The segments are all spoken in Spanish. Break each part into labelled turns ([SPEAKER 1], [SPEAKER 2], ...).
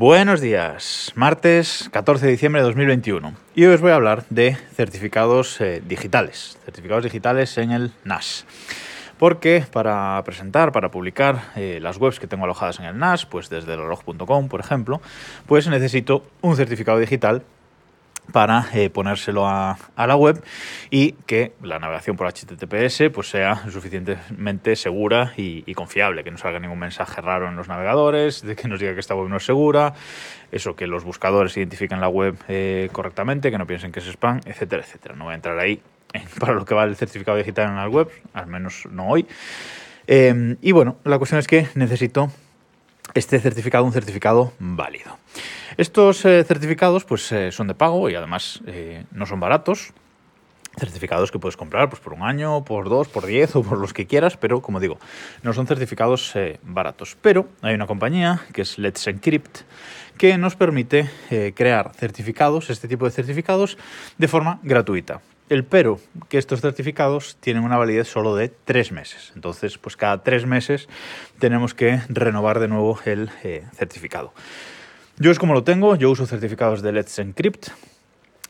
[SPEAKER 1] Buenos días, martes 14 de diciembre de 2021 y hoy os voy a hablar de certificados eh, digitales, certificados digitales en el NAS. Porque para presentar, para publicar eh, las webs que tengo alojadas en el NAS, pues desde reloj.com, por ejemplo, pues necesito un certificado digital para eh, ponérselo a, la web y que la navegación por HTTPS pues, sea suficientemente segura y, confiable, que no salga ningún mensaje raro en los navegadores, de que nos diga que esta web no es segura, eso, que los buscadores identifiquen la web eh, correctamente, que no piensen que es spam, etcétera, etcétera. No voy a entrar ahí para lo que va el certificado digital en la web, al menos no hoy. Eh, y bueno, la cuestión es que necesito este certificado, un certificado válido. Estos eh, certificados pues, eh, son de pago y además eh, no son baratos. Certificados que puedes comprar pues, por un año, por dos, por diez o por los que quieras, pero como digo, no son certificados baratos. Pero hay una compañía que es Let's Encrypt que nos permite crear certificados, este tipo de certificados, de forma gratuita. El pero, que estos certificados tienen una validez solo de tres meses. Entonces, pues cada tres meses tenemos que renovar de nuevo el certificado. Yo es como lo tengo, yo uso certificados de Let's Encrypt.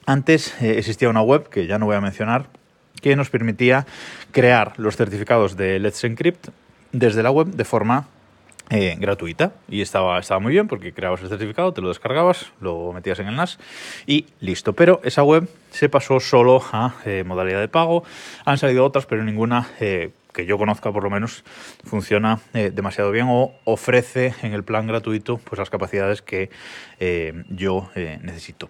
[SPEAKER 1] Antes eh, existía una web, que ya no voy a mencionar, que nos permitía crear los certificados de Let's Encrypt desde la web de forma eh, gratuita y estaba, estaba muy bien porque creabas el certificado, te lo descargabas, lo metías en el NAS y listo. Pero esa web se pasó solo a eh, modalidad de pago. Han salido otras, pero ninguna que yo conozca por lo menos funciona eh, demasiado bien o ofrece en el plan gratuito pues las capacidades que eh, yo eh, necesito.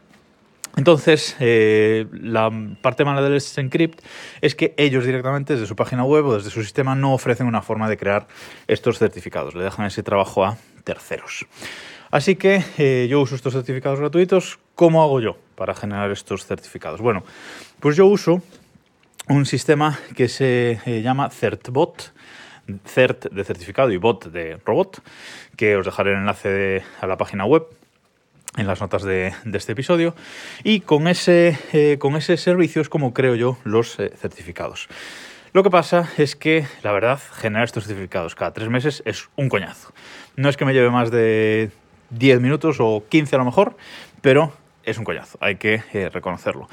[SPEAKER 1] Entonces, la parte mala del Encrypt es que ellos directamente desde su página web o desde su sistema no ofrecen una forma de crear estos certificados, le dejan ese trabajo a terceros. Así que yo uso estos certificados gratuitos. ¿Cómo hago yo para generar estos certificados? Bueno, pues yo uso un sistema que se eh, llama CertBot, CERT de certificado y bot de robot, que os dejaré el enlace a la página web en las notas de, este episodio. Y con ese, eh, con ese servicio es como creo yo los eh, certificados. Lo que pasa es que, la verdad, generar estos certificados cada tres meses es un coñazo. No es que me lleve más de 10 minutos o 15 a lo mejor, pero es un coñazo, hay que reconocerlo.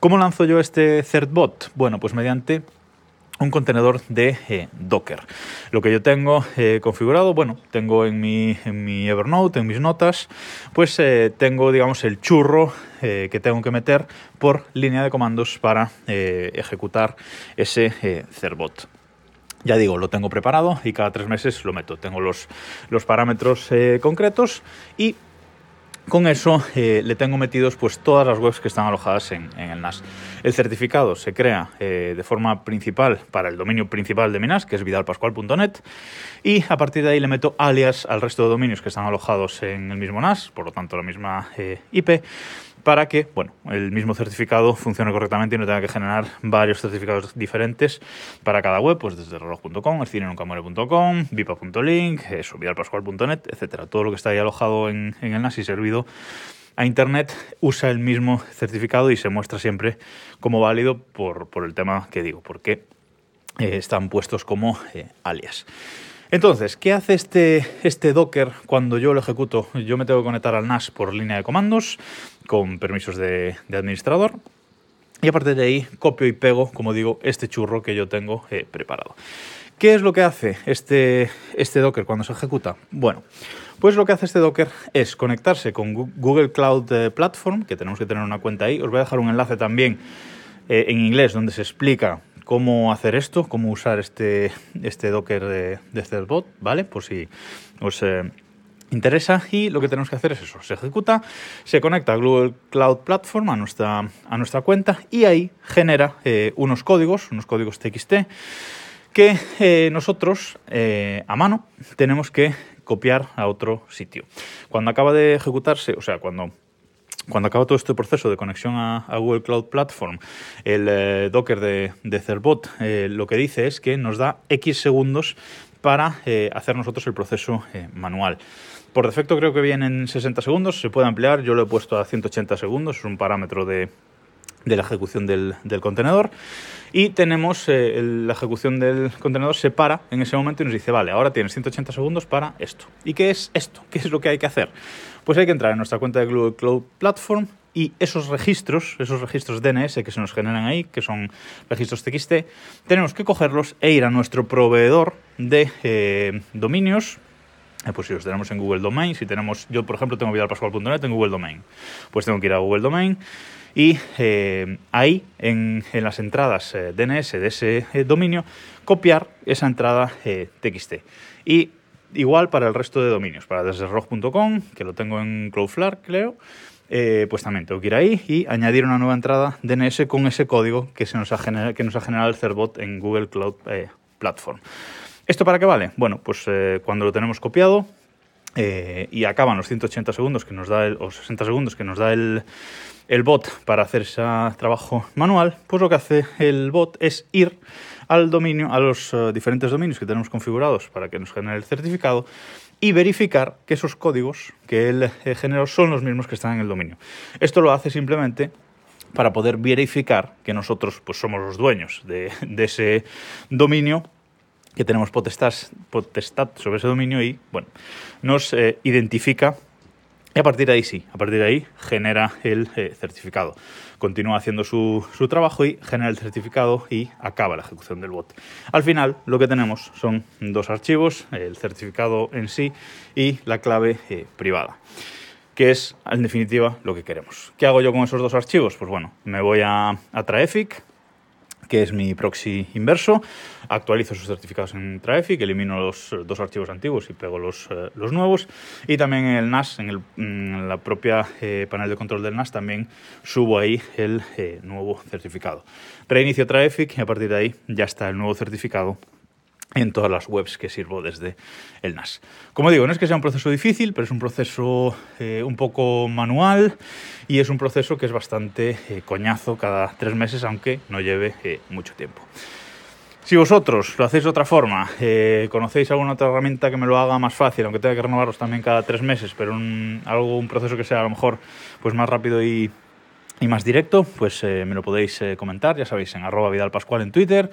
[SPEAKER 1] ¿Cómo lanzo yo este CertBot? Bueno, pues mediante un contenedor de eh, Docker. Lo que yo tengo eh, configurado, bueno, tengo en mi, en mi, Evernote, en mis notas, pues eh, tengo, digamos, el churro que tengo que meter por línea de comandos para ejecutar ese CertBot. Ya digo, lo tengo preparado y cada tres meses lo meto. Tengo los, los parámetros concretos y con eso eh, le tengo metidos pues, todas las webs que están alojadas en, el NAS. El certificado se crea eh, de forma principal para el dominio principal de mi NAS, que es vidalpascual.net, y a partir de ahí le meto alias al resto de dominios que están alojados en el mismo NAS, por lo tanto la misma eh, IP para que bueno, el mismo certificado funcione correctamente y no tenga que generar varios certificados diferentes para cada web, pues desde reloj.com, elcinenuncamore.com, vipa.link, vidalpascual.net, etcétera. Todo lo que está ahí alojado en, el NAS y servido a Internet usa el mismo certificado y se muestra siempre como válido por, el tema que digo, porque eh, están puestos como eh, alias. Entonces, ¿qué hace este, este Docker cuando yo lo ejecuto? Yo me tengo que conectar al NAS por línea de comandos con permisos de, administrador. Y a partir de ahí copio y pego, como digo, este churro que yo tengo eh, preparado. ¿Qué es lo que hace este, este Docker cuando se ejecuta? Bueno, pues lo que hace este Docker es conectarse con Google Cloud eh, Platform, que tenemos que tener una cuenta ahí. Os voy a dejar un enlace también eh, en inglés donde se explica cómo hacer esto, cómo usar este, este Docker de, de Certbot, ¿vale? Por si os interesa. Y lo que tenemos que hacer es eso, se ejecuta, se conecta a Google Cloud Platform, a nuestra, a nuestra cuenta, y ahí genera eh, unos códigos, unos códigos TXT, que eh, nosotros a mano tenemos que copiar a otro sitio. Cuando acaba de ejecutarse, o sea, cuando cuando acaba todo este proceso de conexión a, Google Cloud Platform, el eh, Docker de, de Cerbot eh, lo que dice es que nos da X segundos para eh, hacer nosotros el proceso manual. Por defecto creo que vienen 60 segundos, se puede ampliar, yo lo he puesto a 180 segundos, es un parámetro de, la ejecución del, contenedor. y tenemos eh, la ejecución del contenedor se para en ese momento y nos dice, vale, ahora tienes 180 segundos para esto. ¿Y qué es esto? ¿Qué es lo que hay que hacer? Pues hay que entrar en nuestra cuenta de Google Cloud Platform y esos registros, esos registros DNS que se nos generan ahí, que son registros TXT, tenemos que cogerlos e ir a nuestro proveedor de eh, dominios. Eh, pues si los tenemos en Google Domain, si tenemos, yo por ejemplo tengo vidalpascual.net en Google Domain, pues tengo que ir a Google Domain y eh, ahí en, las entradas DNS de ese dominio copiar esa entrada TXT. Y igual para el resto de dominios, para desde que lo tengo en Cloudflare, creo, eh, pues también tengo que ir ahí y añadir una nueva entrada DNS con ese código que, se nos, ha generado, que nos ha generado el Cerbot en Google Cloud eh, Platform. ¿Esto para qué vale? Bueno, pues eh, cuando lo tenemos copiado y acaban los 180 segundos que nos da el, o 60 segundos que nos da el, bot para hacer ese trabajo manual, pues lo que hace el bot es ir al dominio, a los diferentes dominios que tenemos configurados para que nos genere el certificado y verificar que esos códigos que él eh, generó son los mismos que están en el dominio. Esto lo hace simplemente para poder verificar que nosotros pues, somos los dueños de, ese dominio que tenemos potestad, potestad, sobre ese dominio y bueno, nos eh, identifica y a partir de ahí sí, a partir de ahí genera el eh, certificado. Continúa haciendo su, su, trabajo y genera el certificado y acaba la ejecución del bot. Al final lo que tenemos son dos archivos, el certificado en sí y la clave eh, privada que es en definitiva lo que queremos. ¿Qué hago yo con esos dos archivos? Pues bueno, me voy a, a Traefic, que es mi proxy inverso. Actualizo sus certificados en Traffic, elimino los dos archivos antiguos y pego los, eh, los nuevos. Y también en el NAS, en, el, la propia eh, panel de control del NAS, también subo ahí el eh, nuevo certificado. Reinicio Traffic y a partir de ahí ya está el nuevo certificado en todas las webs que sirvo desde el NAS. Como digo, no es que sea un proceso difícil, pero es un proceso eh, un poco manual y es un proceso que es bastante eh, coñazo cada tres meses, aunque no lleve eh, mucho tiempo. Si vosotros lo hacéis de otra forma, conocéis alguna otra herramienta que me lo haga más fácil, aunque tenga que renovarlos también cada tres meses, pero un, algo, un proceso que sea a lo mejor pues más rápido y, más directo, pues me lo podéis comentar, ya sabéis, en arroba Vidal Pascual en Twitter,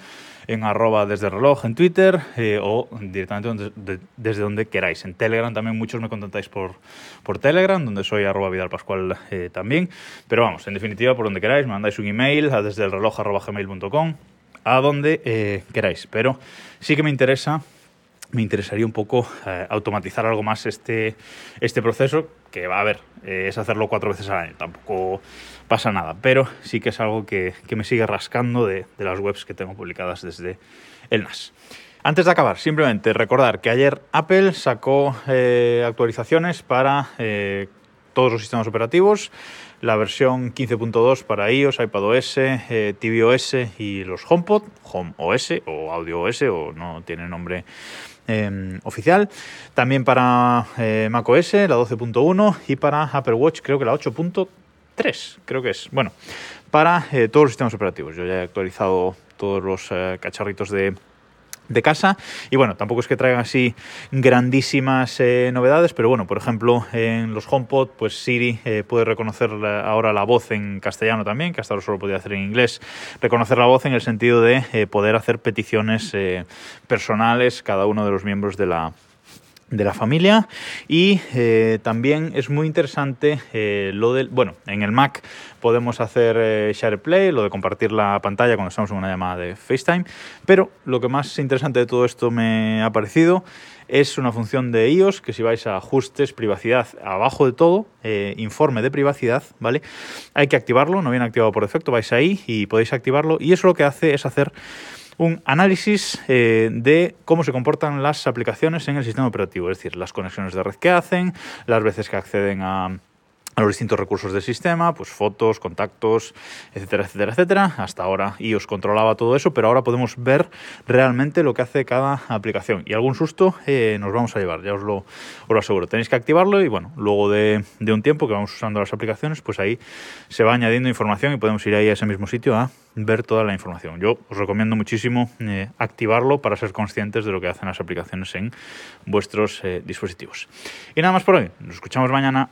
[SPEAKER 1] en arroba desde reloj en Twitter eh, o directamente desde donde queráis. En Telegram también muchos me contactáis por, por Telegram, donde soy arroba Vidal Pascual también. Pero vamos, en definitiva, por donde queráis, me mandáis un email a desde el reloj arroba gmail.com, a donde queráis. Pero sí que me interesa me interesaría un poco eh, automatizar algo más este, este proceso, que va a ver, eh, es hacerlo cuatro veces al año, tampoco pasa nada, pero sí que es algo que, que me sigue rascando de, de, las webs que tengo publicadas desde el NAS. Antes de acabar, simplemente recordar que ayer Apple sacó eh, actualizaciones para todos los sistemas operativos, la versión 15.2 para iOS, iPadOS, eh, tvOS y los HomePod, Home OS o Audio OS o no tiene nombre eh, oficial. También para eh, macOS, la 12.1 y para Apple Watch creo que la 8.3, creo que es. Bueno, para eh, todos los sistemas operativos. Yo ya he actualizado todos los eh, cacharritos de de casa. Y bueno, tampoco es que traigan así grandísimas eh, novedades, pero bueno, por ejemplo, en los HomePod, pues Siri eh, puede reconocer ahora la voz en castellano también, que hasta ahora solo podía hacer en inglés. Reconocer la voz en el sentido de eh, poder hacer peticiones personales cada uno de los miembros de la, de la familia y eh, también es muy interesante eh, lo del bueno en el Mac podemos hacer eh, share play lo de compartir la pantalla cuando estamos en una llamada de FaceTime pero lo que más interesante de todo esto me ha parecido es una función de iOS que si vais a ajustes privacidad abajo de todo eh, informe de privacidad vale hay que activarlo no viene activado por defecto vais ahí y podéis activarlo y eso lo que hace es hacer un análisis eh, de cómo se comportan las aplicaciones en el sistema operativo, es decir, las conexiones de red que hacen, las veces que acceden a a los distintos recursos del sistema, pues fotos, contactos, etcétera, etcétera, etcétera. Hasta ahora iOS controlaba todo eso, pero ahora podemos ver realmente lo que hace cada aplicación. Y algún susto eh, nos vamos a llevar, ya os lo, os lo, aseguro. Tenéis que activarlo y bueno, luego de, un tiempo que vamos usando las aplicaciones, pues ahí se va añadiendo información y podemos ir ahí a ese mismo sitio a ver toda la información. Yo os recomiendo muchísimo eh, activarlo para ser conscientes de lo que hacen las aplicaciones en vuestros eh, dispositivos. Y nada más por hoy. Nos escuchamos mañana.